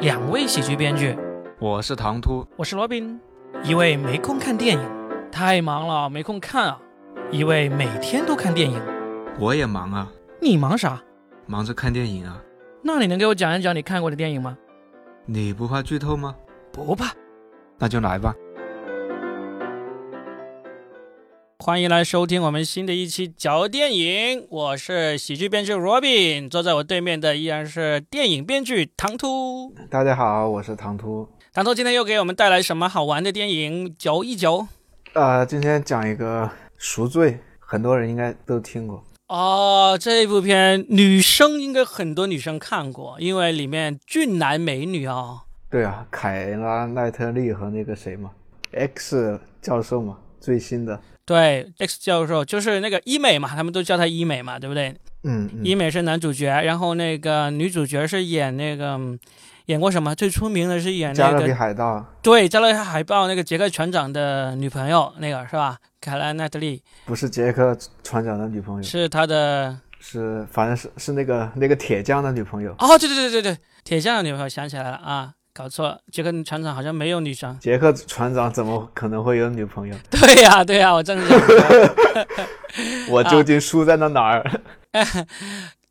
两位喜剧编剧，我是唐突，我是罗宾。一位没空看电影，太忙了，没空看啊；一位每天都看电影，我也忙啊。你忙啥？忙着看电影啊。那你能给我讲一讲你看过的电影吗？你不怕剧透吗？不怕。那就来吧。欢迎来收听我们新的一期嚼电影，我是喜剧编剧 Robin，坐在我对面的依然是电影编剧唐突。大家好，我是唐突。唐突今天又给我们带来什么好玩的电影？嚼一嚼。呃，今天讲一个《赎罪》，很多人应该都听过。哦，这部片女生应该很多女生看过，因为里面俊男美女啊。对啊，凯拉奈特利和那个谁嘛，X 教授嘛，最新的。对，X 教授就是那个医美嘛，他们都叫他医美嘛，对不对？嗯，医美是男主角，然后那个女主角是演那个演过什么？最出名的是演那个《加勒比海盗》。对，《加勒比海盗》那个杰克船长的女朋友，那个是吧？凯拉奈特利。不是杰克船长的女朋友，是他的，是反正是是那个那个铁匠的女朋友。哦，对对对对对，铁匠的女朋友，想起来了啊。搞错了，杰克船长好像没有女生。杰克船长怎么可能会有女朋友？对呀，对呀，我正想。我究竟输在了哪儿？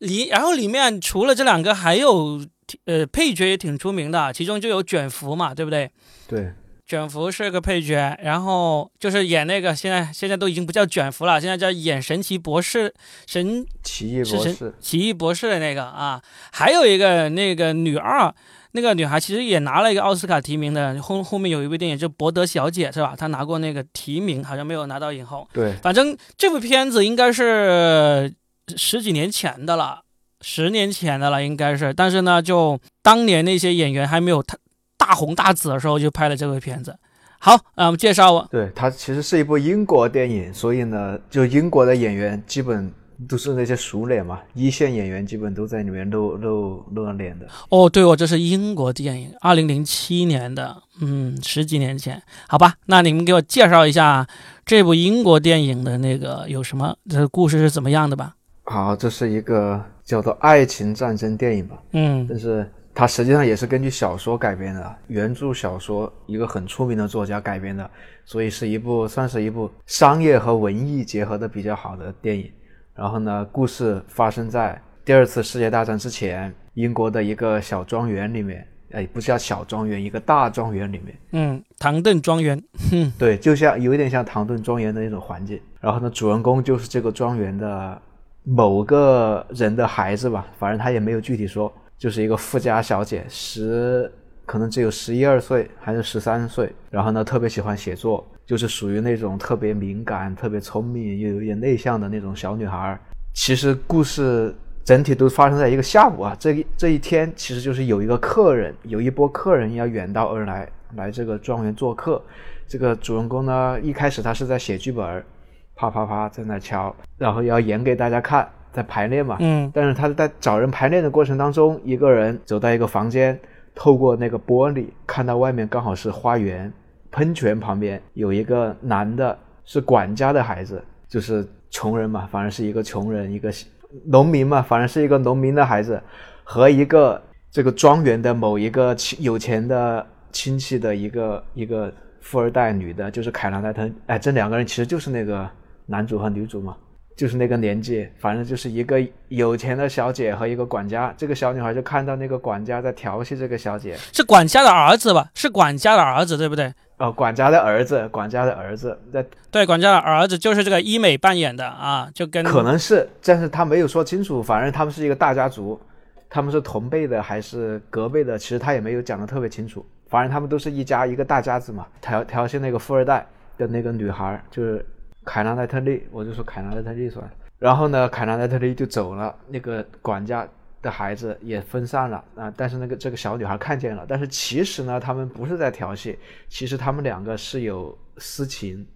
里，然后里面除了这两个，还有呃配角也挺出名的，其中就有卷福嘛，对不对？对，卷福是个配角，然后就是演那个现在现在都已经不叫卷福了，现在叫演神奇博士神奇异博士奇异博士的那个啊，还有一个那个女二。那个女孩其实也拿了一个奥斯卡提名的，后后面有一部电影就《博德小姐》，是吧？她拿过那个提名，好像没有拿到影后。对，反正这部片子应该是十几年前的了，十年前的了，应该是。但是呢，就当年那些演员还没有大大红大紫的时候，就拍了这部片子。好，啊，我们介绍我。对，它其实是一部英国电影，所以呢，就英国的演员基本。都是那些熟脸嘛，一线演员基本都在里面露露露了脸的。哦，对哦，这是英国电影，二零零七年的，嗯，十几年前，好吧。那你们给我介绍一下这部英国电影的那个有什么，这个故事是怎么样的吧？好，这是一个叫做爱情战争电影吧。嗯，但是它实际上也是根据小说改编的，原著小说一个很出名的作家改编的，所以是一部算是一部商业和文艺结合的比较好的电影。然后呢，故事发生在第二次世界大战之前，英国的一个小庄园里面，哎，不是叫小庄园，一个大庄园里面，嗯，唐顿庄园，对，就像有一点像唐顿庄园的那种环境。然后呢，主人公就是这个庄园的某个人的孩子吧，反正他也没有具体说，就是一个富家小姐，十可能只有十一二岁还是十三岁，然后呢，特别喜欢写作。就是属于那种特别敏感、特别聪明又有点内向的那种小女孩。其实故事整体都发生在一个下午啊，这一这一天其实就是有一个客人，有一波客人要远道而来，来这个庄园做客。这个主人公呢，一开始他是在写剧本，啪啪啪在那敲，然后要演给大家看，在排练嘛。嗯。但是他在找人排练的过程当中，一个人走到一个房间，透过那个玻璃看到外面刚好是花园。喷泉旁边有一个男的，是管家的孩子，就是穷人嘛，反正是一个穷人，一个农民嘛，反正是一个农民的孩子，和一个这个庄园的某一个有钱的亲戚的一个一个富二代女的，就是凯拉奈特，哎，这两个人其实就是那个男主和女主嘛。就是那个年纪，反正就是一个有钱的小姐和一个管家。这个小女孩就看到那个管家在调戏这个小姐，是管家的儿子吧？是管家的儿子，对不对？哦，管家的儿子，管家的儿子在对，管家的儿子就是这个医美扮演的啊，就跟可能是，但是他没有说清楚。反正他们是一个大家族，他们是同辈的还是隔辈的，其实他也没有讲的特别清楚。反正他们都是一家一个大家子嘛。调调戏那个富二代的那个女孩就是。凯拉奈特利，我就说凯拉奈特利算了。然后呢，凯拉奈特利就走了，那个管家的孩子也分散了啊。但是那个这个小女孩看见了，但是其实呢，他们不是在调戏，其实他们两个是有私情，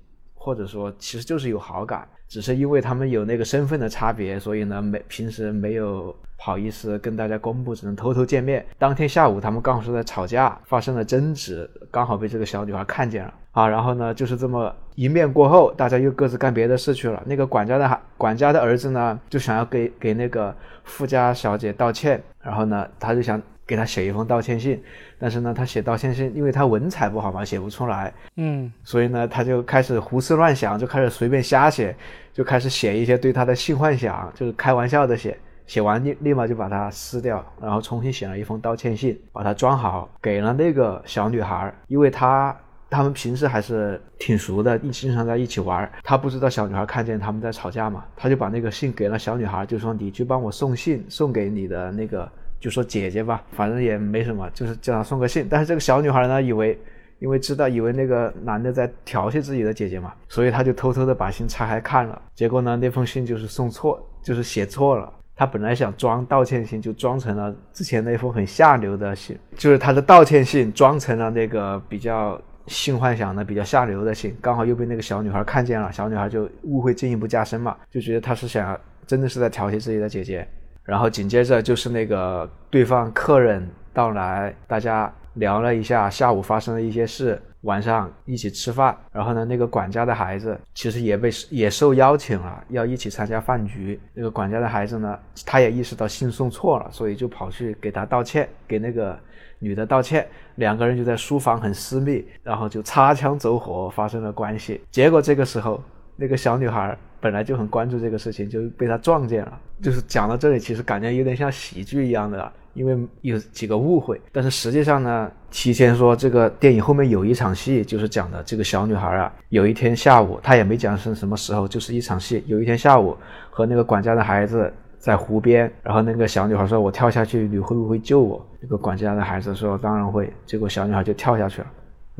或者说其实就是有好感，只是因为他们有那个身份的差别，所以呢没平时没有好意思跟大家公布，只能偷偷见面。当天下午他们刚好是在吵架，发生了争执，刚好被这个小女孩看见了。啊，然后呢，就是这么一面过后，大家又各自干别的事去了。那个管家的，管家的儿子呢，就想要给给那个富家小姐道歉，然后呢，他就想给他写一封道歉信，但是呢，他写道歉信，因为他文采不好嘛，写不出来，嗯所以呢，他就开始胡思乱想，就开始随便瞎写，就开始写一些对他的性幻想，就是开玩笑的写。写完立立马就把它撕掉，然后重新写了一封道歉信，把它装好，给了那个小女孩，因为她他们平时还是挺熟的，一经常在一起玩。他不知道小女孩看见他们在吵架嘛，他就把那个信给了小女孩，就说你去帮我送信，送给你的那个，就说姐姐吧，反正也没什么，就是叫她送个信。但是这个小女孩呢，以为因为知道以为那个男的在调戏自己的姐姐嘛，所以她就偷偷的把信拆开看了，结果呢，那封信就是送错，就是写错了。她本来想装道歉信，就装成了之前那封很下流的信，就是她的道歉信装成了那个比较性幻想的、比较下流的信，刚好又被那个小女孩看见了，小女孩就误会进一步加深嘛，就觉得他是想真的是在调戏自己的姐姐。然后紧接着就是那个对方客人到来，大家聊了一下下午发生的一些事，晚上一起吃饭。然后呢，那个管家的孩子其实也被也受邀请了，要一起参加饭局。那个管家的孩子呢，他也意识到信送错了，所以就跑去给他道歉，给那个女的道歉。两个人就在书房很私密，然后就擦枪走火发生了关系。结果这个时候，那个小女孩本来就很关注这个事情，就被他撞见了。就是讲到这里，其实感觉有点像喜剧一样的，因为有几个误会。但是实际上呢，提前说这个电影后面有一场戏，就是讲的这个小女孩啊，有一天下午，她也没讲是什么时候，就是一场戏。有一天下午，和那个管家的孩子在湖边，然后那个小女孩说：“我跳下去，你会不会救我？”那个管家的孩子说：“当然会。”结果小女孩就跳下去了。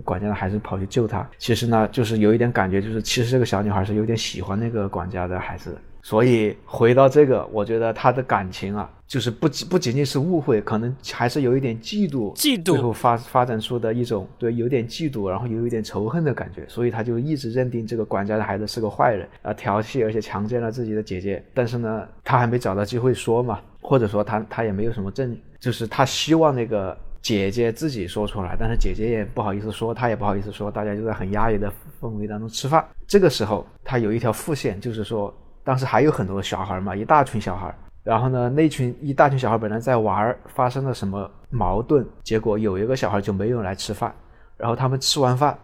管家的孩子跑去救她。其实呢，就是有一点感觉，就是其实这个小女孩是有点喜欢那个管家的孩子。所以回到这个，我觉得她的感情啊，就是不不仅仅是误会，可能还是有一点嫉妒，嫉妒最后发发展出的一种对有点嫉妒，然后有一点仇恨的感觉。所以她就一直认定这个管家的孩子是个坏人啊，调戏而且强奸了自己的姐姐。但是呢，他还没找到机会说嘛，或者说他他也没有什么证据，就是他希望那个。姐姐自己说出来，但是姐姐也不好意思说，她也不好意思说，大家就在很压抑的氛围当中吃饭。这个时候，他有一条副线，就是说，当时还有很多小孩嘛，一大群小孩。然后呢，那群一大群小孩本来在玩，发生了什么矛盾，结果有一个小孩就没有来吃饭。然后他们吃完饭，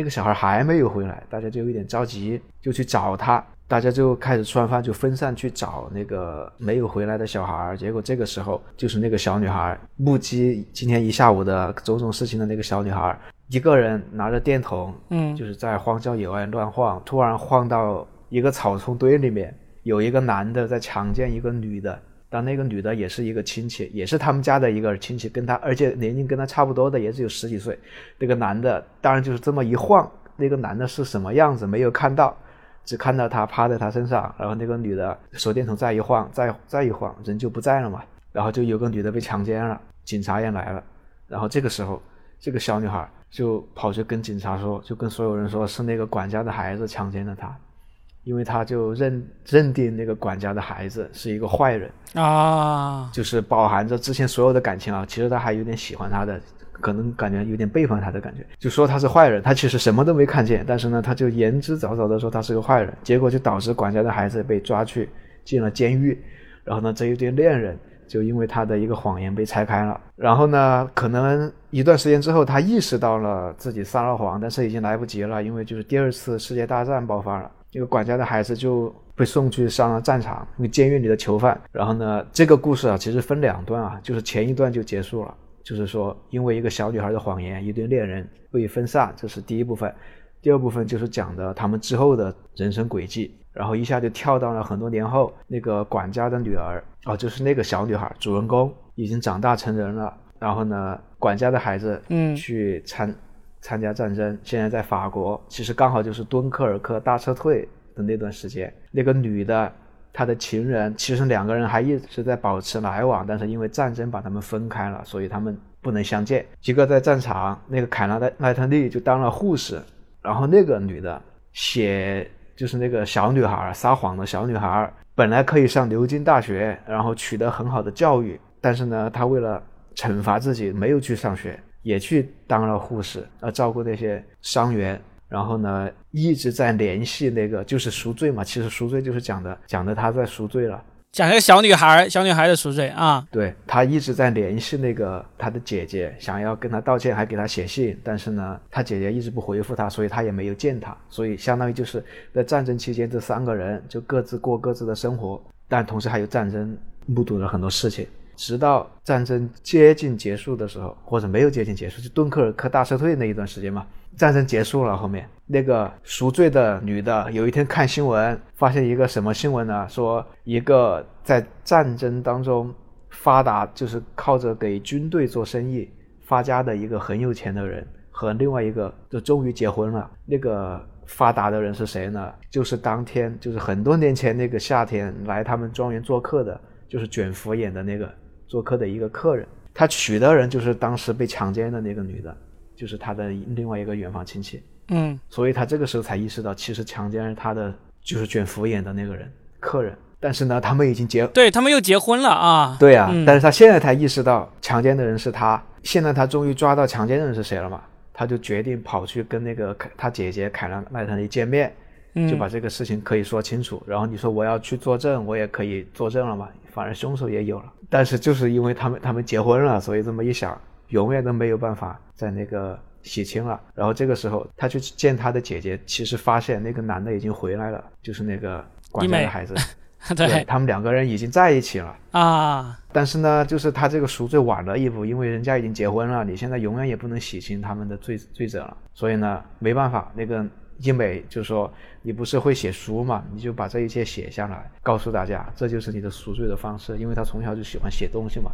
那个小孩还没有回来，大家就有点着急，就去找他。大家就开始吃完饭就分散去找那个没有回来的小孩，结果这个时候就是那个小女孩目击今天一下午的种种事情的那个小女孩，一个人拿着电筒，嗯就是在荒郊野外乱晃，突然晃到一个草丛堆里面，有一个男的在强奸一个女的，但那个女的也是一个亲戚，也是他们家的一个亲戚，跟他而且年龄跟他差不多的，也只有十几岁。那个男的当然就是这么一晃，那个男的是什么样子没有看到。只看到他趴在他身上，然后那个女的手电筒再一晃，再再一晃，人就不在了嘛。然后就有个女的被强奸了，警察也来了。然后这个时候，这个小女孩就跑去跟警察说，就跟所有人说是那个管家的孩子强奸了她，因为他就认认定那个管家的孩子是一个坏人，啊，就是饱含着之前所有的感情啊，其实他还有点喜欢他的。可能感觉有点背叛他的感觉，就说他是坏人，他其实什么都没看见，但是呢，他就言之凿凿的说他是个坏人，结果就导致管家的孩子被抓去进了监狱，然后呢，这一对恋人就因为他的一个谎言被拆开了，然后呢，可能一段时间之后，他意识到了自己撒了谎，但是已经来不及了，因为就是第二次世界大战爆发了，这个管家的孩子就被送去上了战场，那个监狱里的囚犯，然后呢，这个故事啊，其实分两段啊，就是前一段就结束了。就是说，因为一个小女孩的谎言，一对恋人被分散，这是第一部分。第二部分就是讲的他们之后的人生轨迹，然后一下就跳到了很多年后，那个管家的女儿，哦，就是那个小女孩，主人公已经长大成人了。然后呢，管家的孩子，嗯去参参加战争，现在在法国，其实刚好就是敦刻尔克大撤退的那段时间。那个女的。她的情人其实两个人还一直在保持来往，但是因为战争把他们分开了，所以他们不能相见。一个在战场，那个凯拉的奈特利就当了护士，然后那个女的写就是那个小女孩撒谎的小女孩，本来可以上牛津大学，然后取得很好的教育，但是呢，她为了惩罚自己，没有去上学，也去当了护士，呃，照顾那些伤员。然后呢，一直在联系那个，就是赎罪嘛。其实赎罪就是讲的，讲的他在赎罪了。讲一个小女孩，小女孩的赎罪啊，对他一直在联系那个他的姐姐，想要跟他道歉，还给他写信，但是呢，他姐姐一直不回复他，所以他也没有见他，所以相当于就是在战争期间，这三个人就各自过各自的生活，但同时还有战争，目睹了很多事情。直到战争接近结束的时候，或者没有接近结束，就敦刻尔克大撤退那一段时间嘛，战争结束了，后面那个赎罪的女的有一天看新闻，发现一个什么新闻呢？说一个在战争当中发达，就是靠着给军队做生意发家的一个很有钱的人，和另外一个就终于结婚了。那个发达的人是谁呢？就是当天，就是很多年前那个夏天来他们庄园做客的，就是卷福演的那个。做客的一个客人，他娶的人就是当时被强奸的那个女的，就是他的另外一个远房亲戚。嗯，所以他这个时候才意识到，其实强奸他的就是卷福演的那个人客人。但是呢，他们已经结，对他们又结婚了啊。对啊，嗯但是他现在才意识到强奸的人是他。现在他终于抓到强奸的人是谁了嘛？他就决定跑去跟那个凯他姐姐凯拉麦特利见面，嗯就把这个事情可以说清楚。然后你说我要去作证，我也可以作证了嘛，反正凶手也有了。但是就是因为他们他们结婚了，所以这么一想，永远都没有办法在那个洗清了。然后这个时候他去见他的姐姐，其实发现那个男的已经回来了，就是那个管家的孩子，对他们两个人已经在一起了。啊，但是呢，就是他这个赎罪晚了一步，因为人家已经结婚了，你现在永远也不能洗清他们的罪罪责了。所以呢，没办法，那个英美就说你不是会写书嘛，你就把这一切写下来，告诉大家，这就是你的赎罪的方式。因为他从小就喜欢写东西嘛，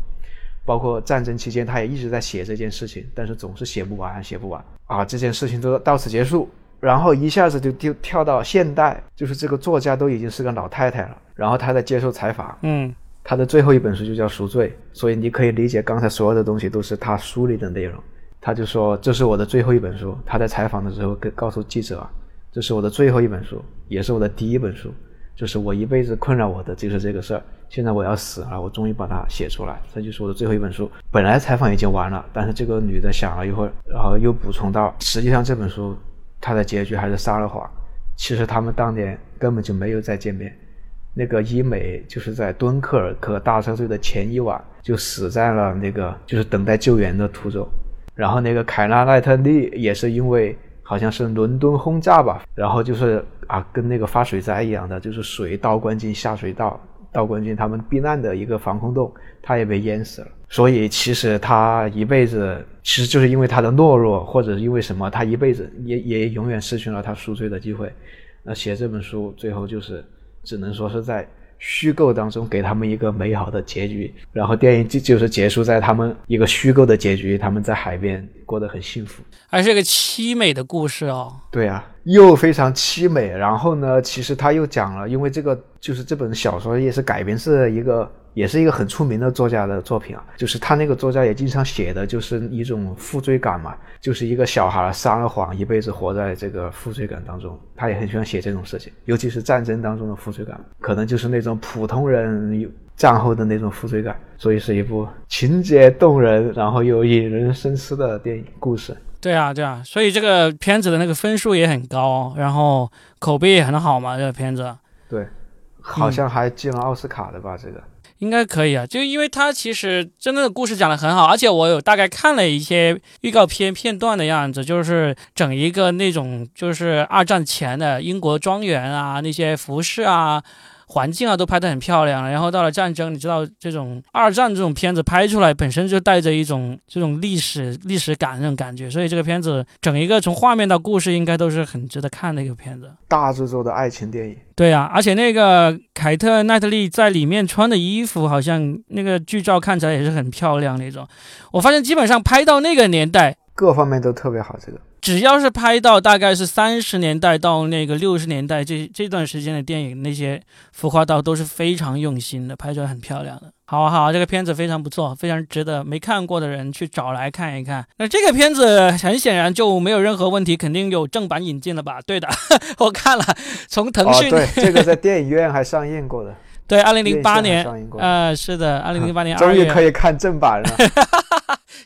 包括战争期间他也一直在写这件事情，但是总是写不完，写不完啊，这件事情都到此结束。然后一下子就就跳到现代，就是这个作家都已经是个老太太了，然后他在接受采访，嗯他的最后一本书就叫《赎罪》，所以你可以理解刚才所有的东西都是他书里的内容。他就说：“这是我的最后一本书。”他在采访的时候跟告诉记者啊：“这是我的最后一本书，也是我的第一本书，就是我一辈子困扰我的就是这个事儿。现在我要死了，我终于把它写出来，这就是我的最后一本书。”本来采访已经完了，但是这个女的想了一会儿，然后又补充到：“实际上这本书它的结局还是撒了谎，其实他们当年根本就没有再见面。”那个伊美就是在敦刻尔克大撤退的前一晚就死在了那个就是等待救援的途中，然后那个凯拉奈特利也是因为好像是伦敦轰炸吧，然后就是啊跟那个发水灾一样的，就是水倒灌进下水道，倒灌进他们避难的一个防空洞，他也被淹死了。所以其实他一辈子其实就是因为他的懦弱，或者是因为什么，他一辈子也也永远失去了他赎罪的机会。那写这本书最后就是。只能说是在虚构当中给他们一个美好的结局，然后电影就就是结束在他们一个虚构的结局，他们在海边过得很幸福。还是一个凄美的故事哦。对啊，又非常凄美。然后呢，其实他又讲了，因为这个就是这本小说也是改编自一个，也是一个很出名的作家的作品啊。就是他那个作家也经常写的就是一种负罪感嘛，就是一个小孩撒了谎，一辈子活在这个负罪感当中。他也很喜欢写这种事情，尤其是战争当中的负罪感，可能就是那种普通人有战后的那种负罪感。所以是一部情节动人，然后又引人深思的电影故事。对啊，对啊，所以这个片子的那个分数也很高，然后口碑也很好嘛。这个片子对，好像还进了奥斯卡的吧？这个。应该可以啊，就因为它其实真的故事讲得很好，而且我有大概看了一些预告片片段的样子，就是整一个那种就是二战前的英国庄园啊，那些服饰啊。环境啊都拍得很漂亮，然后到了战争，你知道这种二战这种片子拍出来本身就带着一种这种历史历史感那种感觉，所以这个片子整一个从画面到故事应该都是很值得看的一个片子。大制作的爱情电影，对啊，而且那个凯特奈特利在里面穿的衣服，好像那个剧照看起来也是很漂亮那种。我发现基本上拍到那个年代，各方面都特别好。这个只要是拍到大概是三十年代到那个六十年代这这段时间的电影，那些浮夸道都是非常用心的，拍出来很漂亮的。好啊好啊，这个片子非常不错，非常值得没看过的人去找来看一看。那这个片子很显然就没有任何问题，肯定有正版引进了吧？对的，我看了，从腾讯、哦、对这个在电影院还上映过的，对，二零零八年上映过的呃，是的，二零零八年 终于可以看正版了。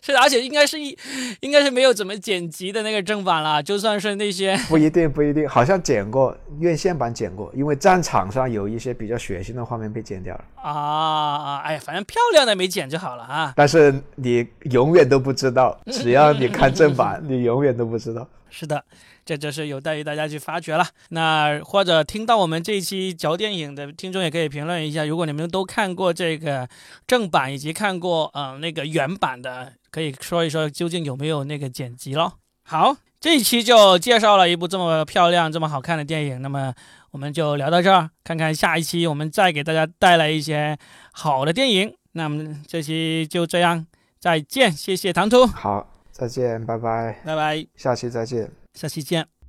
是的，而且应该是一，应该是没有怎么剪辑的那个正版了，就算是那些 不一定，不一定，好像剪过院线版剪过，因为战场上有一些比较血腥的画面被剪掉了。啊啊，哎，反正漂亮的没剪就好了啊。但是你永远都不知道，只要你看正版，你永远都不知道。是的，这就是有待于大家去发掘了。那或者听到我们这一期嚼电影的听众也可以评论一下，如果你们都看过这个正版以及看过呃那个原版的，可以说一说究竟有没有那个剪辑咯。好，这一期就介绍了一部这么漂亮、这么好看的电影，那么我们就聊到这儿，看看下一期我们再给大家带来一些好的电影。那么这期就这样，再见，谢谢唐突，好，再见，拜拜，拜拜，下期再见。下期见。